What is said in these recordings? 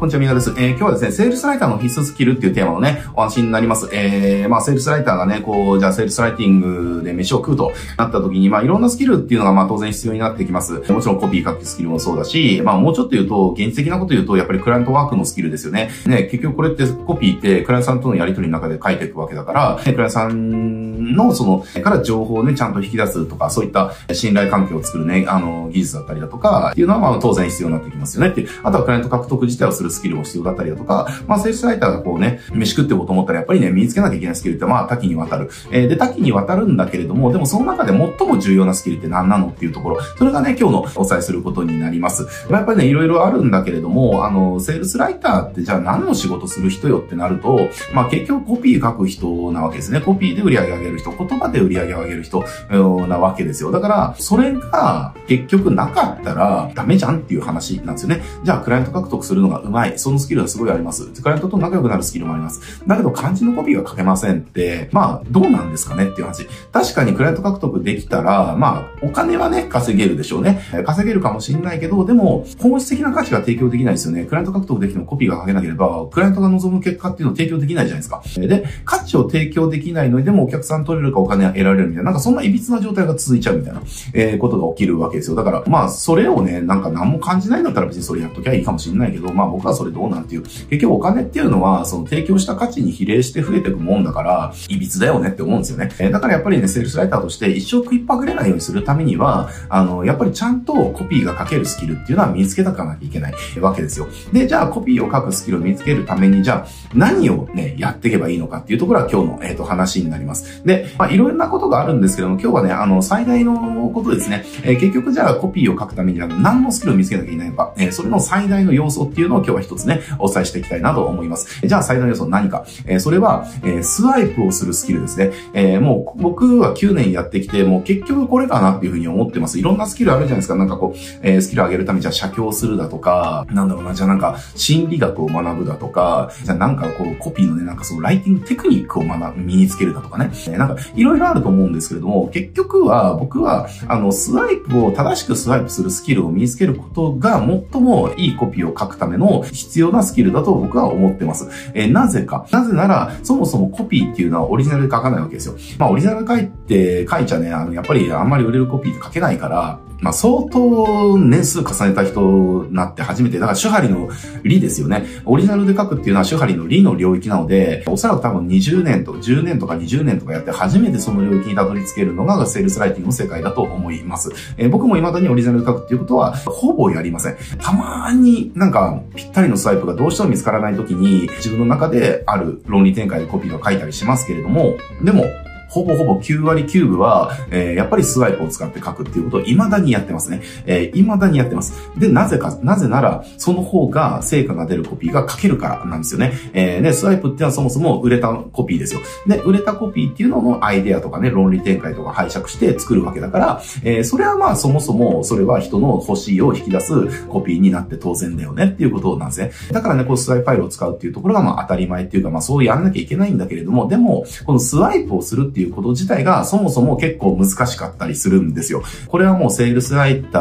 こんにちは、みなです。えー、今日はですね、セールスライターの必須スキルっていうテーマのね、お話になります。えー、まあ、セールスライターがね、こう、じゃあ、セールスライティングで飯を食うとなった時に、まあ、いろんなスキルっていうのが、まあ、当然必要になってきます。もちろん、コピー書くスキルもそうだし、まあ、もうちょっと言うと、現実的なこと言うと、やっぱりクライアントワークのスキルですよね。ね、結局これってコピーって、クライアントさんとのやり取りの中で書いていくわけだから、ね、クライアントさんの、その、から情報をね、ちゃんと引き出すとか、そういった信頼関係を作るね、あの、技術だったりだとか、っていうのは、まあ、当然必要になってきますよねって。あとは、クライアント獲得自体をするスキルも必要だったりだとか、まあ、セールスライターがこうね、飯食ってこうと思ったら、やっぱりね、身につけなきゃいけないスキルって、まあ、多岐にわたる。えー、で、多岐にわたるんだけれども、でもその中で最も重要なスキルって何なのっていうところ、それがね、今日のお伝えすることになります。まあ、やっぱりね、いろいろあるんだけれども、あの、セールスライターってじゃあ何の仕事する人よってなると、まあ、結局コピー書く人なわけですね。コピーで売り上げ上げる人、言葉で売り上げ上げる人なわけですよ。だから、それが結局なかったらダメじゃんっていう話なんですよね。じゃあ、クライアント獲得するのがうまい。そのスキルはすごいあります。クライアントと仲良くなるスキルもあります。だけど漢字のコピーが書けませんって、まあ、どうなんですかねっていう話。確かにクライアント獲得できたら、まあ、お金はね、稼げるでしょうね。稼げるかもしれないけど、でも、本質的な価値が提供できないですよね。クライアント獲得できてもコピーが書けなければ、クライアントが望む結果っていうのを提供できないじゃないですか。で、価値を提供できないのに、でもお客さん取れるかお金は得られるみたいな、なんかそんな歪な状態が続いちゃうみたいな、えー、ことが起きるわけですよ。だから、まあ、それをね、なんか何も感じないんだったら別にそれやっときゃいいかもしれないけど、まあ僕はそれどうなんていう。結局お金っていうのは、その提供した価値に比例して増えていくもんだから、いびつだよねって思うんですよね。えー、だからやっぱりね、セールスライターとして一生食いっぱぐれないようにするためには、あの、やっぱりちゃんとコピーが書けるスキルっていうのは身につけたかなきゃいけないわけですよ。で、じゃあコピーを書くスキルを身につけるために、じゃあ何をね、やっていけばいいのかっていうところは今日の、えっ、ー、と、話になります。で、まあいろんなことがあるんですけども、今日はね、あの、最大のことですね。えー、結局じゃあコピーを書くためには何のスキルを見つけなきゃいけないのか、えー、それの最大の要素っていうのを今日は一つね、お伝えしていきたいなと思います。じゃあ最大の要素何か。えー、それは、えスワイプをするスキルですね。えもう僕は9年やってきて、もう結局これかなっていうふうに思ってます。いろんなスキルあるじゃないですか。なんかこう、えスキル上げるためにじゃあ写経するだとか、なんだろうな、じゃあなんか心理学を学ぶだとか、じゃあなんかこうコピーのね、なんかそのライティングテクニックを学ぶ、身につけるだとかね。えなんかいろいろあると思うんですけれども、結局は僕は、あの、スワイプを正しくスワイプするスキルを身につけることが最もいいコピーを書くための必要なスキルだと僕は思ってます。えー、なぜか。なぜなら、そもそもコピーっていうのはオリジナルで書かないわけですよ。まあ、オリジナル書いて、書いちゃね、あの、やっぱりあんまり売れるコピーって書けないから、まあ、相当年数重ねた人になって初めて、だから手張りの理ですよね。オリジナルで書くっていうのは手張りの理の領域なので、おそらく多分20年と10年とか20年とかやって初めてその領域にたどり着けるのがセールスライティングの世界だと思います。えー、僕も未だにオリジナルで書くっていうことはほぼやりません。たまになんかぴったりのスワイプがどうしても見つからない時に自分の中である論理展開でコピーを書いたりしますけれども、でもほぼほぼ9割9分は、えー、やっぱりスワイプを使って書くっていうことを未だにやってますね。えー、未だにやってます。で、なぜか、なぜなら、その方が成果が出るコピーが書けるからなんですよね。えー、で、スワイプっていうのはそもそも売れたコピーですよ。で、売れたコピーっていうののアイデアとかね、論理展開とか拝借して作るわけだから、えー、それはまあそもそも、それは人の欲しいを引き出すコピーになって当然だよねっていうことなんですね。だからね、こうスワイプファイルを使うっていうところがまあ当たり前っていうか、まあそうやらなきゃいけないんだけれども、でも、このスワイプをするっていうこと自体がそもそも結構難しかったりするんですよ。これはもうセールスライター、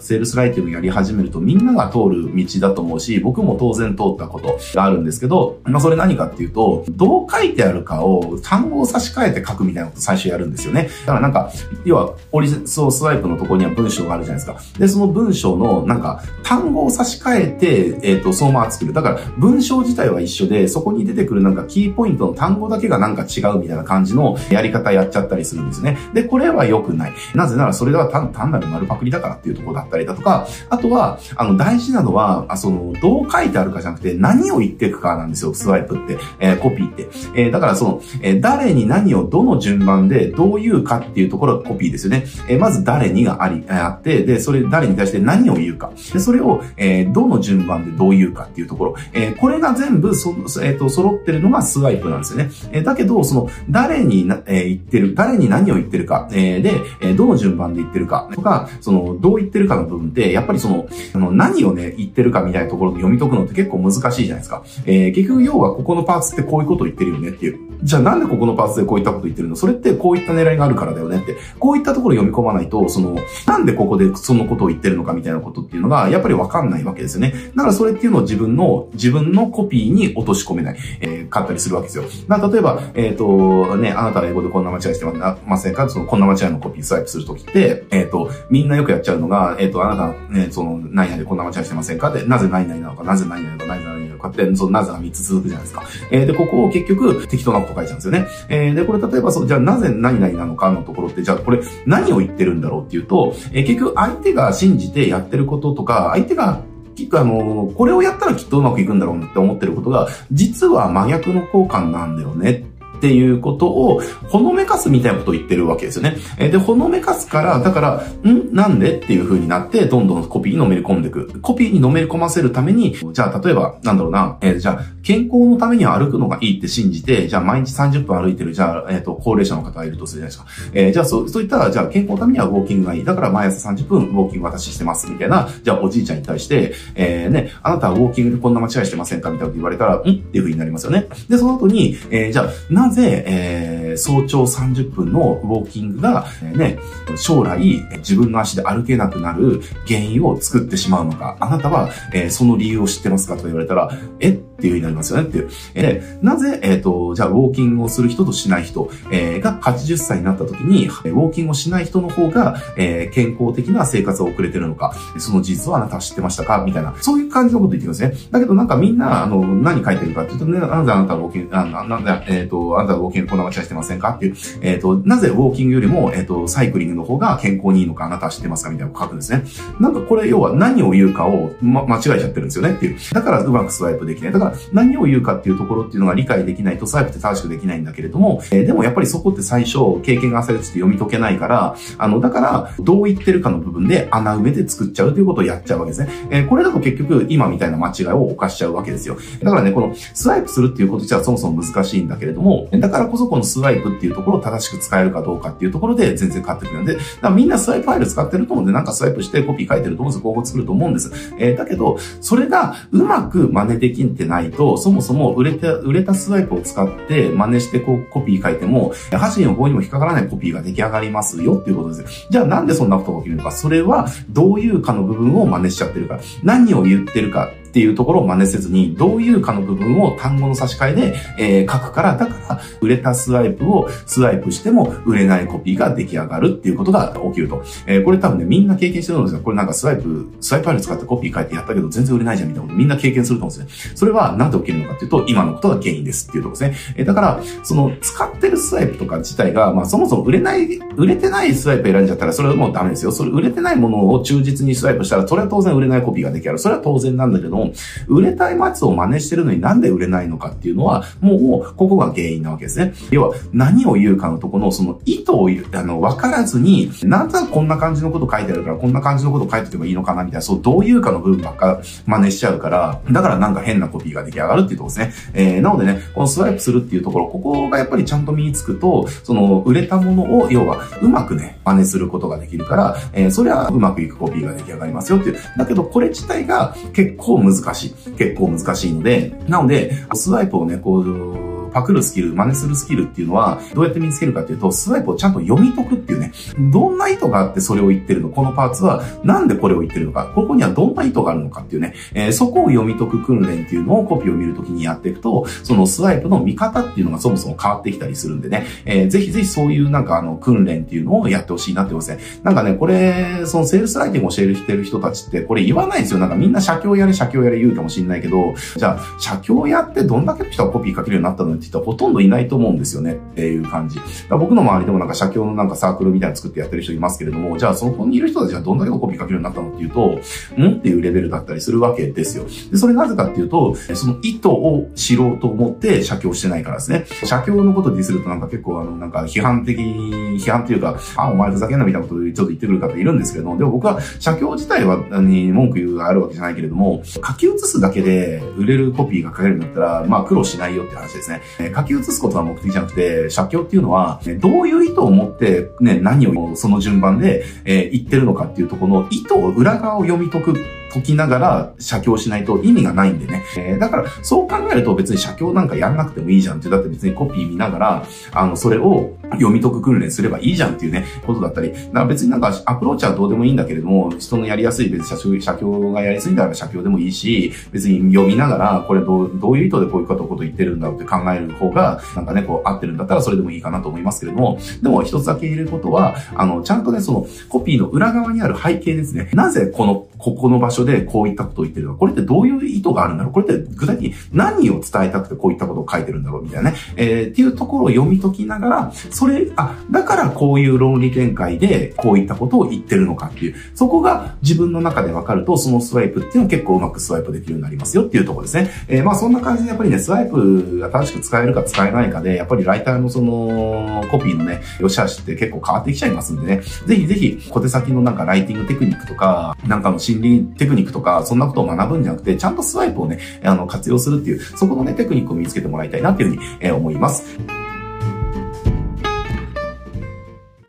セールスライティングやり始めるとみんなが通る道だと思うし、僕も当然通ったことがあるんですけど、まあそれ何かっていうと、どう書いてあるかを単語を差し替えて書くみたいなこと最初やるんですよね。だからなんか、要は、オリジそう、スワイプのところには文章があるじゃないですか。で、その文章のなんか、単語を差し替えて、えっ、ー、と、そのまま作る。だから、文章自体は一緒で、そこに出てくるなんかキーポイントの単語だけがなんか違うみたいな感じのやり方やっちゃったりするんですね。で、これは良くない。なぜならそれでは単単なる丸パクリだからっていうところだったりだとか、あとは、あの、大事なのは、あその、どう書いてあるかじゃなくて、何を言っていくかなんですよ、スワイプって、えー、コピーって。えー、だからその、えー、誰に何をどの順番でどう言うかっていうところがコピーですよね。えー、まず誰にがあり、あって、で、それ誰に対して何を言うか。で、それを、えー、どの順番でどう言うかっていうところ。えー、これが全部そ、えっ、ー、と、揃ってるのがスワイプなんですよね。えー、だけど、その、誰にな、えー、言ってる、誰に何を言ってるか、えー、で、えー、どの順番で言ってるか、とか、その、どう言ってるかの部分って、やっぱりその、あの、何をね、言ってるかみたいなところで読み解くのって結構難しいじゃないですか。えー、結局要はここのパーツってこういうことを言ってるよねっていう。じゃあなんでここのパーツでこういったこと言ってるの？それってこういった狙いがあるからだよねって。こういったところ読み込まないと、その、なんでここでそのことを言ってるのかみたいなことっていうのが、やっぱりわかんないわけですよね。だからそれっていうのを自分の、自分のコピーに落とし込めない、えー、買ったりするわけですよ。まあ、例えば、えっ、ー、と、ね、あなたは英語でこんな間違いしてませんか？その、こんな間違いのコピースワイプするときって、えっ、ー、と、みんなよくやっちゃうのが、えっ、と、あなた、ね、その、何々でこんな間違いしてませんか？で、なぜ何々なのか、なぜ何々なのか、なぜ何々なのか？って、その、なぜが3つ続くじゃないですか。えー、で、ここを結局、適当なこと書いちゃうんですよね。えー、で、これ例えば、そう、じゃあなぜ何々なのかのところって、じゃあこれ何を言ってるんだろうっていうと、えー、結局相手が信じてやってることとか、相手がきっとあの、これをやったらきっとうまくいくんだろうって思ってることが、実は真逆の交換なんだよねっていうことを、ほのめかすみたいなことを言ってるわけですよね。えで、ほのめかすから、だから、ん？なんで？っていう風になって、どんどんコピーにのめり込んでいく。コピーにのめり込ませるために、じゃあ、例えば、なんだろうな、えー、じゃあ、健康のためには歩くのがいいって信じて、じゃあ、毎日30分歩いてる、じゃあ、えっ、ー、と、高齢者の方がいるとするじゃないですか。えー、じゃあ、そう、そういった、じゃあ、健康のためにはウォーキングがいい。だから、毎朝30分ウォーキング私してます、みたいな、じゃあ、おじいちゃんに対して、えー、ね、あなたはウォーキングでこんな間違いしてませんかみたいなこと言われたら、ん？っていう風になりますよね。で、その後に、えー、じゃあ、なぜ、えー早朝30分のウォーキングが、えー、ね、将来自分の足で歩けなくなる原因を作ってしまうのか、あなたは、えー、その理由を知ってますかと言われたら、えっていう風になりますよねっていう。え、なぜ、えっ、ー、と、じゃあウォーキングをする人としない人、えー、が80歳になった時に、ウォーキングをしない人の方が、えー、健康的な生活を送れてるのか、その事実はあなたは知ってましたか？みたいな、そういう感じのこと言ってくるんですね。だけどなんかみんな、あの、何書いてるかっていうとね、なぜあなたはウォーキング、あなんで、えっ、ー、と、あなたはウォーキングこんな間違いしてませんか？っていう、えっ、ー、と、なぜウォーキングよりも、えっ、と、サイクリングの方が健康にいいのかあなたは知ってますか？みたいなのを書くんですね。なんかこれ要は何を言うかを、ま、間違えちゃってるんですよね？っていう。だからうまくスワイプできない。だから何を言うかっていうところっていうのが理解できないとスワイプって正しくできないんだけれども、えー、でもやっぱりそこって最初経験が浅いうちって読み解けないから、あの、だからどう言ってるかの部分で穴埋めで作っちゃうということをやっちゃうわけですね。えー、これだと結局今みたいな間違いを犯しちゃうわけですよ。だからね、このスワイプするっていうこと自体はそもそも難しいんだけれども、だからこそこのスワイプっていうところを正しく使えるかどうかっていうところで全然変わってくるんで、だからみんなスワイプファイル使ってると思うんで、なんかスワイプしてコピー書いてると思うんですよ。広告作ると思うんです。えー、だけど、それがうまく真似できんってなないと、そもそも売れた、売れたスワイプを使って真似してこうコピー書いても、箸にも棒にも引っかからないコピーが出来上がりますよっていうことです。じゃあなんでそんなことが起きるのか。それはどういうかの部分を真似しちゃってるか。何を言ってるか。っていうところを真似せずに、どういうかの部分を単語の差し替えで、えー、書くから、だから、売れたスワイプをスワイプしても売れないコピーが出来上がるっていうことが起きると。えー、これ多分ね、みんな経験してるんですよ。これなんかスワイプ、スワイプファイル使ってコピー書いてやったけど全然売れないじゃんみたいなことみんな経験すると思うんですね。それはなんで起きるのかっていうと、今のことが原因ですっていうとこですね。えー、だから、その使ってるスワイプとか自体が、まあそもそも売れない、売れてないスワイプ選んじゃったらそれはもうダメですよ。それ売れてないものを忠実にスワイプしたら、それは当然売れないコピーが出来上がる。それは当然なんだけど、売れたたいを真似してるのになんで売れないのかっていうのは、もう、ここが原因なわけですね。要は、何を言うかのところの、その意図を言う、あの、わからずに、なんとなくこんな感じのこと書いてあるから、こんな感じのこと書いててもいいのかな、みたいな、そう、どういうかの部分ばっか真似しちゃうから、だからなんか変なコピーが出来上がるっていうところですね。えー、なのでね、このスワイプするっていうところ、ここがやっぱりちゃんと身につくと、その、売れたものを、要は、うまくね、真似することができるから、えー、それはうまくいくコピーが出来上がりますよっていう。だけど、これ自体が結構難難しい。結構難しいの、で、なので、スワイプをね、こう、パクるスキル、真似するスキルっていうのは、どうやって身につけるかっていうと、スワイプをちゃんと読み解くっていうね、どんな意図があってそれを言ってるのこのパーツは、なんでこれを言ってるのか。ここにはどんな意図があるのかっていうね、えー、そこを読み解く訓練っていうのをコピーを見るときにやっていくと、そのスワイプの見方っていうのがそもそも変わってきたりするんでね、えー、ぜひぜひそういうなんかあの、訓練っていうのをやってほしいなって思いますね。なんかね、これ、そのセールスライティングを教えるしてる人たちって、これ言わないですよ。なんかみんな写経やれ、写経やれ言うかもしんないけど、じゃあ、写経やってどんだけの人がコピー書けるようになったのって言ったらほとんどいないと思うんですよねっていう感じ。僕の周りでもなんか写経のなんかサークルみたいなの作ってやってる人いますけれども、じゃあそこにいる人たちがどんだけのコピー書けるようになったのっていうと、んっていうレベルだったりするわけですよ。で、それなぜかっていうと、その意図を知ろうと思って写経してないからですね。写経のことディスるとなんか結構あの、なんか批判的、批判っていうか、あ、お前ふざけんなみたいなことをちょっと言ってくる方いるんですけれども、でも僕は写経自体は、に文句言うがあるわけじゃないけれども、書き写すだけで売れるコピーが書けるんだったら、まあ苦労しないよって話ですね。え書き写すことが目的じゃなくて、写経っていうのは、どういう意図を持って、ね、何をその順番で、え、言ってるのかっていうところの意図を、裏側を読み解く解きながら写経しないと意味がないんでね。えー、だから、そう考えると別に写経なんかやんなくてもいいじゃんって、だって別にコピー見ながら、あの、それを読み解く訓練すればいいじゃんっていうね、ことだったり、だから別になんかアプローチはどうでもいいんだけれども、人のやりやすい別に写経がやりすいんだら写経でもいいし、別に読みながら、これどうどういう意図でこういうこと言ってるんだろうって考える方が、なんかね、こう合ってるんだったらそれでもいいかなと思いますけれども、でも一つだけ言えることは、あの、ちゃんとね、そのコピーの裏側にある背景ですね。なぜこの、ここの場所でこういったことを言ってるのか、これってどういう意図があるんだろうこれって具体的に何を伝えたくてこういったことを書いてるんだろうみたいなね。えー、っていうところを読み解きながら、それ、あ、だからこういう論理展開でこういったことを言ってるのかっていう、そこが自分の中で分かると、そのスワイプっていうのは結構うまくスワイプできるようになりますよっていうところですね。えー、まあそんな感じでやっぱりね、スワイプが正しく使えるか使えないかで、やっぱりライターのそのコピーのね、良し悪しって結構変わってきちゃいますんでね、ぜひぜひ小手先のなんかライティングテクニックとか、なんかの心理テクニックとか、そんなことを学ぶんじゃなくて、ちゃんとスワイプをね、あの、活用するっていう、そこのね、テクニックを見つけてもらいたいなっていうふうに、えー、思います。